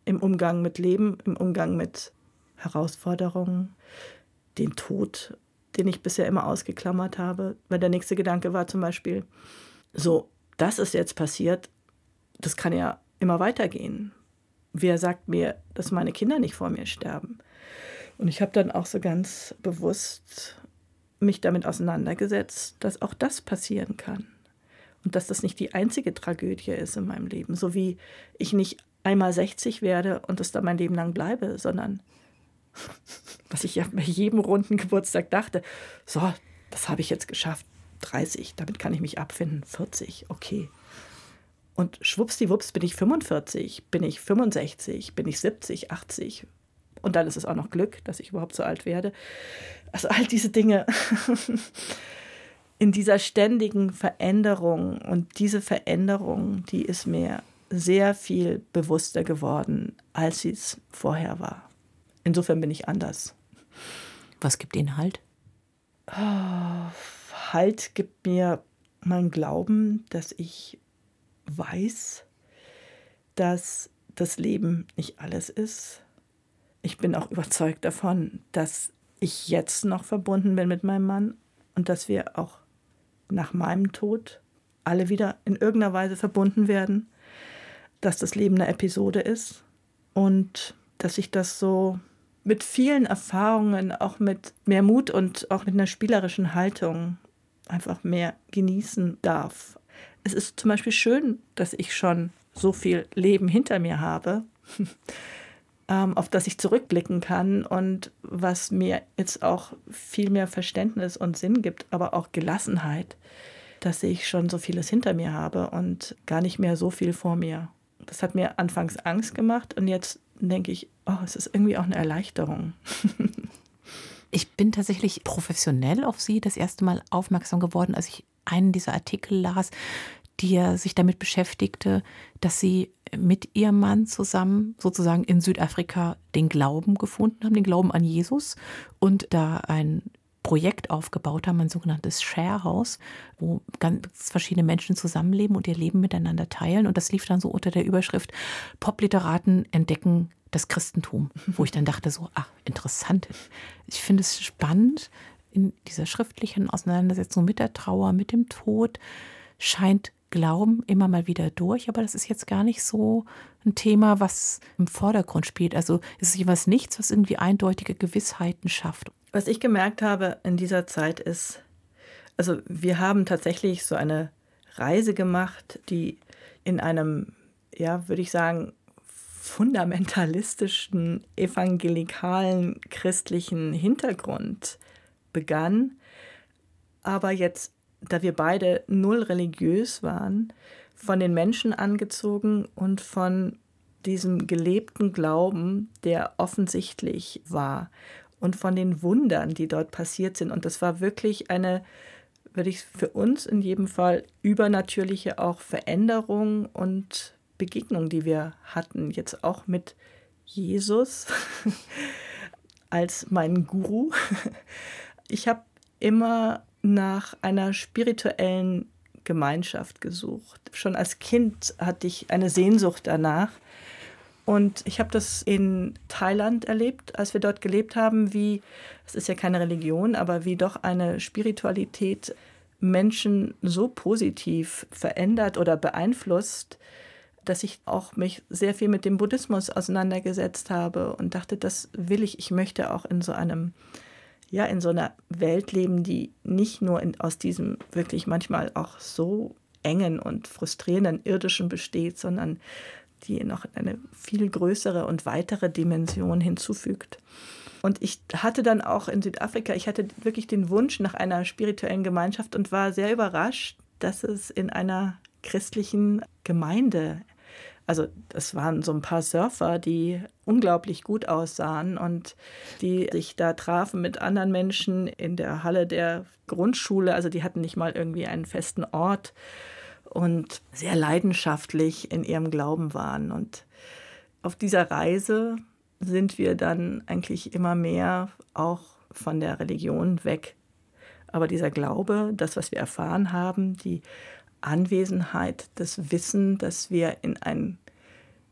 Speaker 2: Im Umgang mit Leben, im Umgang mit Herausforderungen, den Tod, den ich bisher immer ausgeklammert habe. Weil der nächste Gedanke war zum Beispiel, so, das ist jetzt passiert, das kann ja immer weitergehen. Wer sagt mir, dass meine Kinder nicht vor mir sterben? Und ich habe dann auch so ganz bewusst mich damit auseinandergesetzt, dass auch das passieren kann. Und dass das nicht die einzige Tragödie ist in meinem Leben. So wie ich nicht einmal 60 werde und es dann mein Leben lang bleibe, sondern [LAUGHS] was ich ja bei jedem runden Geburtstag dachte, so, das habe ich jetzt geschafft. 30, damit kann ich mich abfinden. 40, okay. Und schwuppsdiwupps bin ich 45, bin ich 65, bin ich 70, 80. Und dann ist es auch noch Glück, dass ich überhaupt so alt werde. Also all diese Dinge in dieser ständigen Veränderung. Und diese Veränderung, die ist mir sehr viel bewusster geworden, als sie es vorher war. Insofern bin ich anders.
Speaker 3: Was gibt Ihnen Halt?
Speaker 2: Oh, halt gibt mir mein Glauben, dass ich weiß, dass das Leben nicht alles ist. Ich bin auch überzeugt davon, dass ich jetzt noch verbunden bin mit meinem Mann und dass wir auch nach meinem Tod alle wieder in irgendeiner Weise verbunden werden, dass das Leben eine Episode ist und dass ich das so mit vielen Erfahrungen, auch mit mehr Mut und auch mit einer spielerischen Haltung einfach mehr genießen darf. Es ist zum Beispiel schön, dass ich schon so viel Leben hinter mir habe, [LAUGHS] auf das ich zurückblicken kann und was mir jetzt auch viel mehr Verständnis und Sinn gibt, aber auch Gelassenheit, dass ich schon so vieles hinter mir habe und gar nicht mehr so viel vor mir. Das hat mir anfangs Angst gemacht und jetzt denke ich, oh, es ist irgendwie auch eine Erleichterung. [LAUGHS]
Speaker 3: ich bin tatsächlich professionell auf Sie das erste Mal aufmerksam geworden, als ich einen dieser Artikel las, die sich damit beschäftigte, dass sie mit ihrem Mann zusammen sozusagen in Südafrika den Glauben gefunden haben, den Glauben an Jesus und da ein Projekt aufgebaut haben, ein sogenanntes Share House, wo ganz verschiedene Menschen zusammenleben und ihr Leben miteinander teilen. Und das lief dann so unter der Überschrift Popliteraten entdecken das Christentum, wo ich dann dachte so, ach, interessant. Ich finde es spannend, in dieser schriftlichen Auseinandersetzung mit der Trauer, mit dem Tod, scheint Glauben immer mal wieder durch, aber das ist jetzt gar nicht so ein Thema, was im Vordergrund spielt. Also es ist jeweils nichts, was irgendwie eindeutige Gewissheiten schafft.
Speaker 2: Was ich gemerkt habe in dieser Zeit ist, also wir haben tatsächlich so eine Reise gemacht, die in einem, ja, würde ich sagen, fundamentalistischen, evangelikalen, christlichen Hintergrund begann, aber jetzt da wir beide null religiös waren, von den Menschen angezogen und von diesem gelebten Glauben, der offensichtlich war und von den Wundern, die dort passiert sind. Und das war wirklich eine, würde ich für uns in jedem Fall, übernatürliche auch Veränderung und Begegnung, die wir hatten, jetzt auch mit Jesus [LAUGHS] als meinen Guru. Ich habe immer nach einer spirituellen Gemeinschaft gesucht. Schon als Kind hatte ich eine Sehnsucht danach. Und ich habe das in Thailand erlebt, als wir dort gelebt haben, wie, es ist ja keine Religion, aber wie doch eine Spiritualität Menschen so positiv verändert oder beeinflusst, dass ich auch mich sehr viel mit dem Buddhismus auseinandergesetzt habe und dachte, das will ich, ich möchte auch in so einem ja in so einer Welt leben, die nicht nur in, aus diesem wirklich manchmal auch so engen und frustrierenden irdischen besteht, sondern die noch eine viel größere und weitere Dimension hinzufügt. Und ich hatte dann auch in Südafrika, ich hatte wirklich den Wunsch nach einer spirituellen Gemeinschaft und war sehr überrascht, dass es in einer christlichen Gemeinde also das waren so ein paar Surfer, die unglaublich gut aussahen und die sich da trafen mit anderen Menschen in der Halle der Grundschule. Also die hatten nicht mal irgendwie einen festen Ort und sehr leidenschaftlich in ihrem Glauben waren. Und auf dieser Reise sind wir dann eigentlich immer mehr auch von der Religion weg. Aber dieser Glaube, das, was wir erfahren haben, die Anwesenheit, das Wissen, dass wir in ein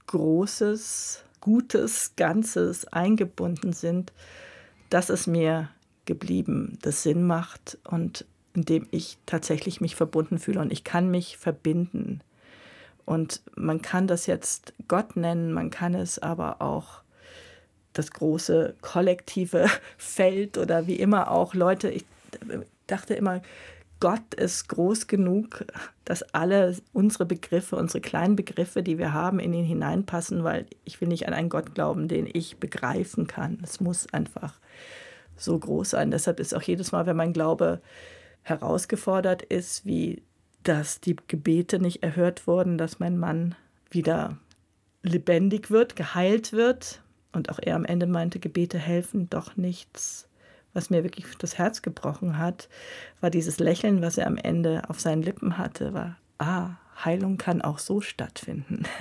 Speaker 2: großes, gutes Ganzes eingebunden sind, das ist mir geblieben, das Sinn macht und in dem ich tatsächlich mich verbunden fühle und ich kann mich verbinden. Und man kann das jetzt Gott nennen, man kann es aber auch das große kollektive [LAUGHS] Feld oder wie immer auch Leute, ich dachte immer, Gott ist groß genug, dass alle unsere Begriffe, unsere kleinen Begriffe, die wir haben, in ihn hineinpassen, weil ich will nicht an einen Gott glauben, den ich begreifen kann. Es muss einfach so groß sein. Deshalb ist auch jedes Mal, wenn mein Glaube herausgefordert ist, wie dass die Gebete nicht erhört wurden, dass mein Mann wieder lebendig wird, geheilt wird und auch er am Ende meinte, Gebete helfen doch nichts was mir wirklich das Herz gebrochen hat, war dieses Lächeln, was er am Ende auf seinen Lippen hatte, war, ah, Heilung kann auch so stattfinden. [LAUGHS]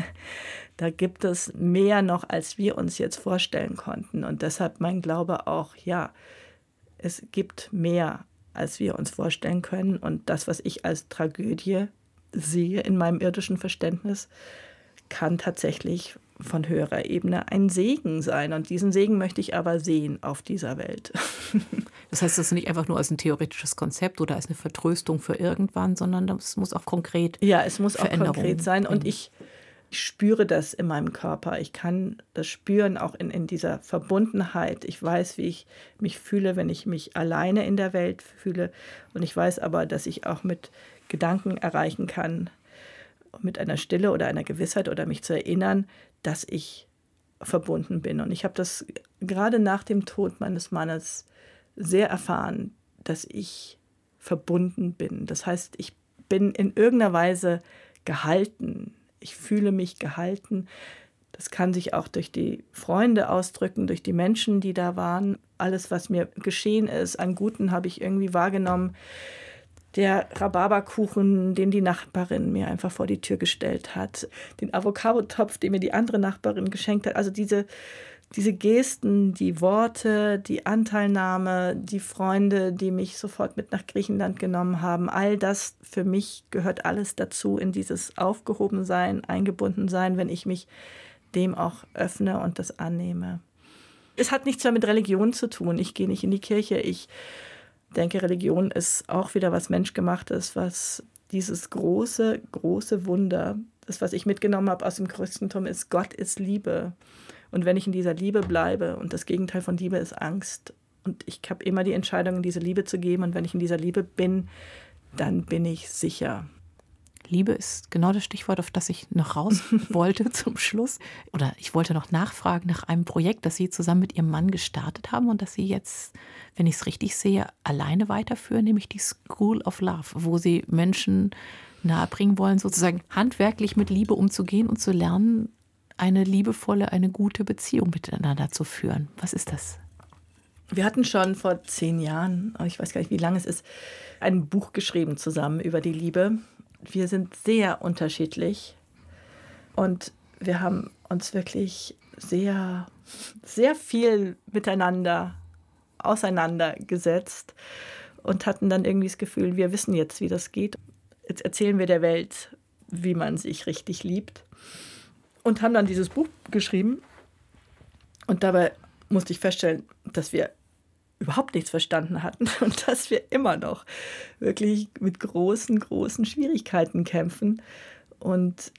Speaker 2: Da gibt es mehr noch, als wir uns jetzt vorstellen konnten. Und deshalb mein Glaube auch, ja, es gibt mehr, als wir uns vorstellen können. Und das, was ich als Tragödie sehe in meinem irdischen Verständnis, kann tatsächlich von höherer Ebene ein Segen sein. Und diesen Segen möchte ich aber sehen auf dieser Welt. [LAUGHS]
Speaker 3: Das heißt, das ist nicht einfach nur als ein theoretisches Konzept oder als eine Vertröstung für irgendwann, sondern das muss auch konkret.
Speaker 2: Ja, es muss auch konkret sein. Und ich, ich spüre das in meinem Körper. Ich kann das spüren, auch in, in dieser Verbundenheit. Ich weiß, wie ich mich fühle, wenn ich mich alleine in der Welt fühle. Und ich weiß aber, dass ich auch mit Gedanken erreichen kann, mit einer Stille oder einer Gewissheit oder mich zu erinnern, dass ich verbunden bin. Und ich habe das gerade nach dem Tod meines Mannes sehr erfahren, dass ich verbunden bin. Das heißt, ich bin in irgendeiner Weise gehalten. Ich fühle mich gehalten. Das kann sich auch durch die Freunde ausdrücken, durch die Menschen, die da waren. Alles, was mir geschehen ist, an Guten habe ich irgendwie wahrgenommen. Der Rhabarberkuchen, den die Nachbarin mir einfach vor die Tür gestellt hat, den Avocado-Topf, den mir die andere Nachbarin geschenkt hat. Also diese, diese Gesten, die Worte, die Anteilnahme, die Freunde, die mich sofort mit nach Griechenland genommen haben, all das für mich gehört alles dazu in dieses Aufgehobensein, Eingebundensein, wenn ich mich dem auch öffne und das annehme. Es hat nichts mehr mit Religion zu tun. Ich gehe nicht in die Kirche. Ich denke, Religion ist auch wieder was Menschgemachtes, was dieses große, große Wunder, das, was ich mitgenommen habe aus dem Christentum, ist, Gott ist Liebe. Und wenn ich in dieser Liebe bleibe, und das Gegenteil von Liebe ist Angst, und ich habe immer die Entscheidung, in diese Liebe zu geben, und wenn ich in dieser Liebe bin, dann bin ich sicher.
Speaker 3: Liebe ist genau das Stichwort, auf das ich noch raus [LAUGHS] wollte zum Schluss. Oder ich wollte noch nachfragen nach einem Projekt, das Sie zusammen mit Ihrem Mann gestartet haben und das Sie jetzt, wenn ich es richtig sehe, alleine weiterführen, nämlich die School of Love, wo Sie Menschen nahebringen wollen, sozusagen handwerklich mit Liebe umzugehen und zu lernen, eine liebevolle, eine gute Beziehung miteinander zu führen. Was ist das?
Speaker 2: Wir hatten schon vor zehn Jahren, ich weiß gar nicht, wie lange es ist, ein Buch geschrieben zusammen über die Liebe wir sind sehr unterschiedlich und wir haben uns wirklich sehr, sehr viel miteinander auseinandergesetzt und hatten dann irgendwie das Gefühl, wir wissen jetzt, wie das geht. Jetzt erzählen wir der Welt, wie man sich richtig liebt. Und haben dann dieses Buch geschrieben. Und dabei musste ich feststellen, dass wir überhaupt nichts verstanden hatten [LAUGHS] und dass wir immer noch wirklich mit großen, großen Schwierigkeiten kämpfen. Und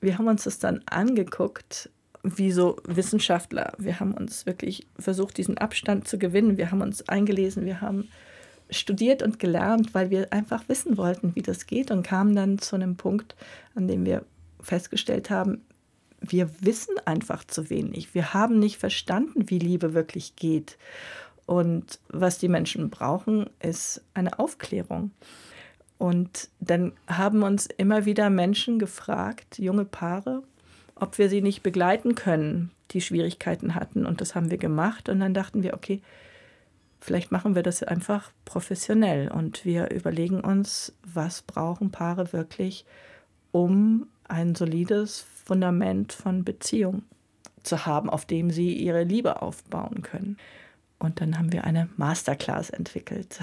Speaker 2: wir haben uns das dann angeguckt, wie so Wissenschaftler. Wir haben uns wirklich versucht, diesen Abstand zu gewinnen. Wir haben uns eingelesen, wir haben studiert und gelernt, weil wir einfach wissen wollten, wie das geht und kamen dann zu einem Punkt, an dem wir festgestellt haben, wir wissen einfach zu wenig. Wir haben nicht verstanden, wie Liebe wirklich geht. Und was die Menschen brauchen, ist eine Aufklärung. Und dann haben uns immer wieder Menschen gefragt, junge Paare, ob wir sie nicht begleiten können, die Schwierigkeiten hatten. Und das haben wir gemacht. Und dann dachten wir, okay, vielleicht machen wir das einfach professionell. Und wir überlegen uns, was brauchen Paare wirklich, um ein solides Fundament von Beziehung zu haben, auf dem sie ihre Liebe aufbauen können. Und dann haben wir eine Masterclass entwickelt,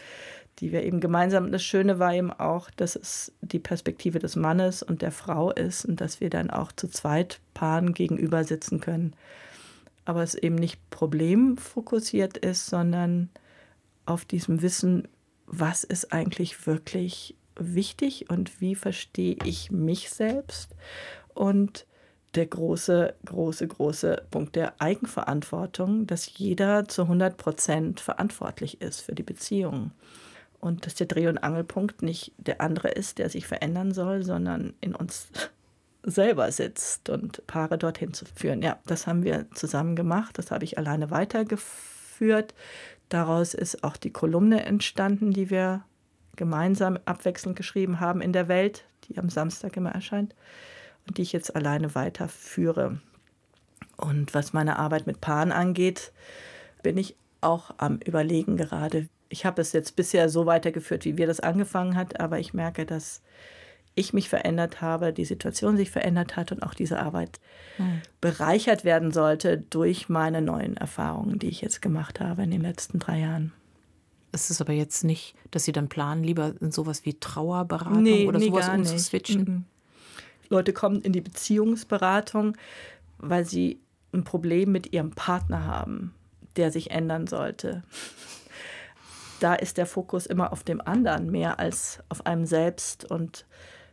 Speaker 2: [LAUGHS] die wir eben gemeinsam, das Schöne war eben auch, dass es die Perspektive des Mannes und der Frau ist und dass wir dann auch zu zweit Paaren gegenüber sitzen können. Aber es eben nicht problemfokussiert ist, sondern auf diesem Wissen, was ist eigentlich wirklich wichtig und wie verstehe ich mich selbst und der große, große, große Punkt der Eigenverantwortung, dass jeder zu 100 Prozent verantwortlich ist für die Beziehung. Und dass der Dreh- und Angelpunkt nicht der andere ist, der sich verändern soll, sondern in uns [LAUGHS] selber sitzt und Paare dorthin zu führen. Ja, das haben wir zusammen gemacht, das habe ich alleine weitergeführt. Daraus ist auch die Kolumne entstanden, die wir gemeinsam abwechselnd geschrieben haben in der Welt, die am Samstag immer erscheint die ich jetzt alleine weiterführe. Und was meine Arbeit mit Paaren angeht, bin ich auch am Überlegen gerade. Ich habe es jetzt bisher so weitergeführt, wie wir das angefangen hat, aber ich merke, dass ich mich verändert habe, die Situation sich verändert hat und auch diese Arbeit mhm. bereichert werden sollte durch meine neuen Erfahrungen, die ich jetzt gemacht habe in den letzten drei Jahren.
Speaker 3: Es ist aber jetzt nicht, dass Sie dann planen, lieber in sowas wie Trauerberatung nee, oder nee, sowas umzuswitchen.
Speaker 2: Leute kommen in die Beziehungsberatung, weil sie ein Problem mit ihrem Partner haben, der sich ändern sollte. Da ist der Fokus immer auf dem anderen mehr als auf einem selbst. Und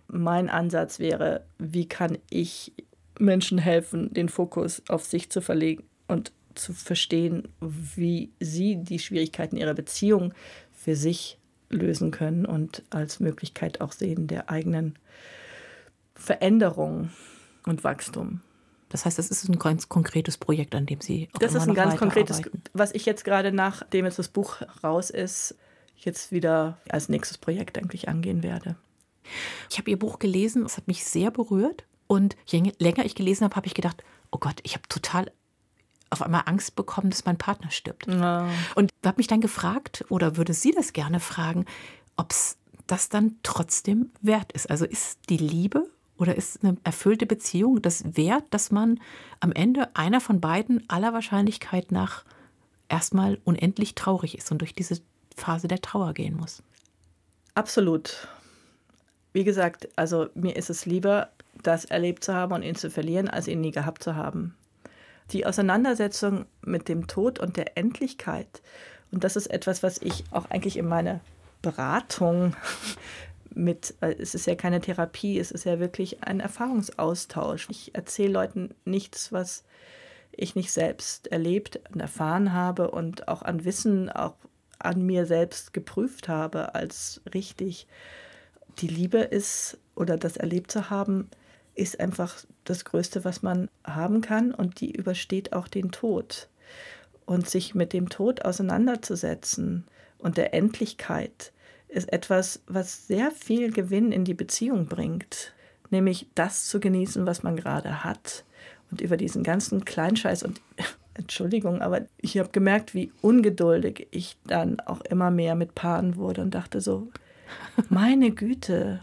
Speaker 2: mein Ansatz wäre, wie kann ich Menschen helfen, den Fokus auf sich zu verlegen und zu verstehen, wie sie die Schwierigkeiten ihrer Beziehung für sich lösen können und als Möglichkeit auch sehen der eigenen Veränderung und Wachstum.
Speaker 3: Das heißt, das ist ein ganz konkretes Projekt, an dem Sie
Speaker 2: auch Das ist ein ganz konkretes, was ich jetzt gerade nachdem jetzt das Buch raus ist, jetzt wieder als nächstes Projekt eigentlich angehen werde.
Speaker 3: Ich habe ihr Buch gelesen, es hat mich sehr berührt. Und je länger ich gelesen habe, habe ich gedacht, oh Gott, ich habe total auf einmal Angst bekommen, dass mein Partner stirbt. Ja. Und habe mich dann gefragt, oder würde sie das gerne fragen, ob es das dann trotzdem wert ist. Also ist die Liebe oder ist eine erfüllte Beziehung das wert, dass man am Ende einer von beiden aller Wahrscheinlichkeit nach erstmal unendlich traurig ist und durch diese Phase der Trauer gehen muss?
Speaker 2: Absolut. Wie gesagt, also mir ist es lieber, das erlebt zu haben und ihn zu verlieren, als ihn nie gehabt zu haben. Die Auseinandersetzung mit dem Tod und der Endlichkeit, und das ist etwas, was ich auch eigentlich in meiner Beratung mit, es ist ja keine Therapie, es ist ja wirklich ein Erfahrungsaustausch. Ich erzähle Leuten nichts, was ich nicht selbst erlebt und erfahren habe und auch an Wissen, auch an mir selbst geprüft habe als richtig. Die Liebe ist oder das erlebt zu haben, ist einfach das Größte, was man haben kann und die übersteht auch den Tod. Und sich mit dem Tod auseinanderzusetzen und der Endlichkeit ist etwas, was sehr viel Gewinn in die Beziehung bringt, nämlich das zu genießen, was man gerade hat. Und über diesen ganzen Kleinscheiß und [LAUGHS] Entschuldigung, aber ich habe gemerkt, wie ungeduldig ich dann auch immer mehr mit Paaren wurde und dachte so, meine Güte,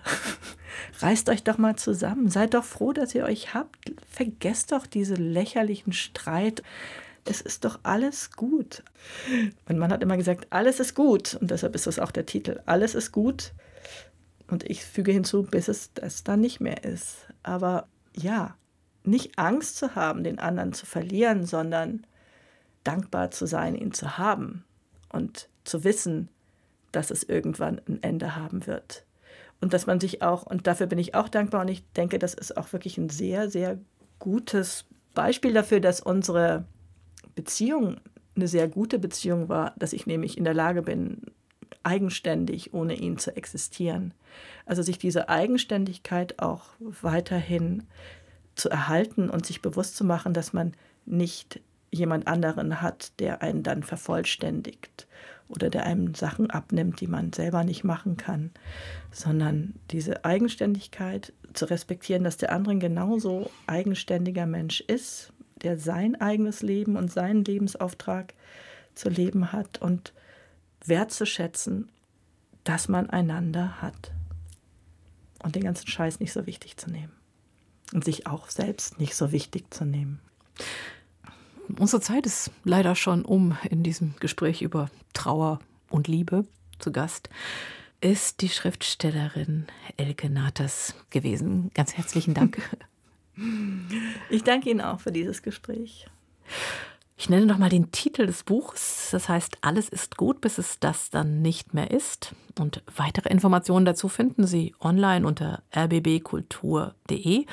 Speaker 2: [LAUGHS] reißt euch doch mal zusammen, seid doch froh, dass ihr euch habt, vergesst doch diese lächerlichen Streit. Es ist doch alles gut. Mein Mann hat immer gesagt, alles ist gut. Und deshalb ist das auch der Titel. Alles ist gut. Und ich füge hinzu, bis es das dann nicht mehr ist. Aber ja, nicht Angst zu haben, den anderen zu verlieren, sondern dankbar zu sein, ihn zu haben und zu wissen, dass es irgendwann ein Ende haben wird. Und dass man sich auch, und dafür bin ich auch dankbar, und ich denke, das ist auch wirklich ein sehr, sehr gutes Beispiel dafür, dass unsere Beziehung eine sehr gute Beziehung war, dass ich nämlich in der Lage bin, eigenständig ohne ihn zu existieren. Also sich diese Eigenständigkeit auch weiterhin zu erhalten und sich bewusst zu machen, dass man nicht jemand anderen hat, der einen dann vervollständigt oder der einem Sachen abnimmt, die man selber nicht machen kann, sondern diese Eigenständigkeit zu respektieren, dass der andere genauso eigenständiger Mensch ist, der sein eigenes Leben und seinen Lebensauftrag zu leben hat und wertzuschätzen, dass man einander hat und den ganzen Scheiß nicht so wichtig zu nehmen und sich auch selbst nicht so wichtig zu nehmen.
Speaker 3: Unsere Zeit ist leider schon um in diesem Gespräch über Trauer und Liebe. Zu Gast ist die Schriftstellerin Elke Natas gewesen. Ganz herzlichen Dank. [LAUGHS]
Speaker 2: Ich danke Ihnen auch für dieses Gespräch.
Speaker 3: Ich nenne noch mal den Titel des Buchs. Das heißt, alles ist gut, bis es das dann nicht mehr ist. Und weitere Informationen dazu finden Sie online unter rbbkultur.de.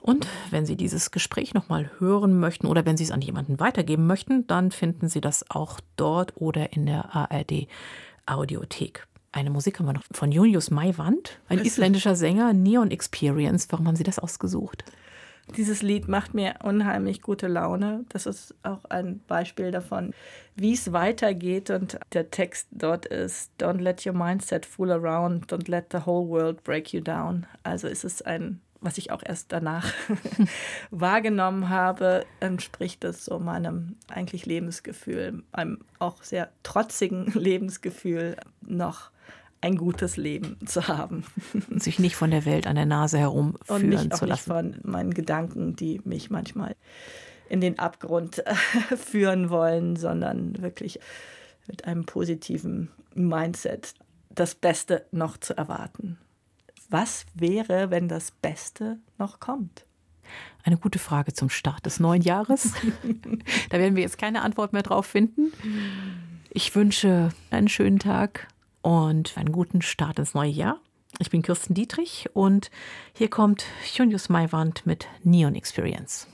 Speaker 3: Und wenn Sie dieses Gespräch noch mal hören möchten oder wenn Sie es an jemanden weitergeben möchten, dann finden Sie das auch dort oder in der ARD Audiothek. Eine Musik haben wir noch von Julius Maiwand, ein isländischer Sänger, Neon Experience. Warum haben Sie das ausgesucht?
Speaker 2: Dieses Lied macht mir unheimlich gute Laune. Das ist auch ein Beispiel davon, wie es weitergeht. Und der Text dort ist: Don't let your mindset fool around, don't let the whole world break you down. Also ist es ein, was ich auch erst danach [LAUGHS] [LAUGHS] wahrgenommen habe, entspricht es so meinem eigentlich Lebensgefühl, einem auch sehr trotzigen [LAUGHS] Lebensgefühl noch ein gutes Leben [LAUGHS] zu haben.
Speaker 3: Und sich nicht von der Welt an der Nase herumführen
Speaker 2: Und nicht,
Speaker 3: zu lassen.
Speaker 2: Nicht von meinen Gedanken, die mich manchmal in den Abgrund [LAUGHS] führen wollen, sondern wirklich mit einem positiven Mindset das Beste noch zu erwarten. Was wäre, wenn das Beste noch kommt?
Speaker 3: Eine gute Frage zum Start des neuen Jahres. [LAUGHS] da werden wir jetzt keine Antwort mehr drauf finden. Ich wünsche einen schönen Tag, und einen guten Start ins neue Jahr. Ich bin Kirsten Dietrich und hier kommt Junius Maiwand mit Neon Experience.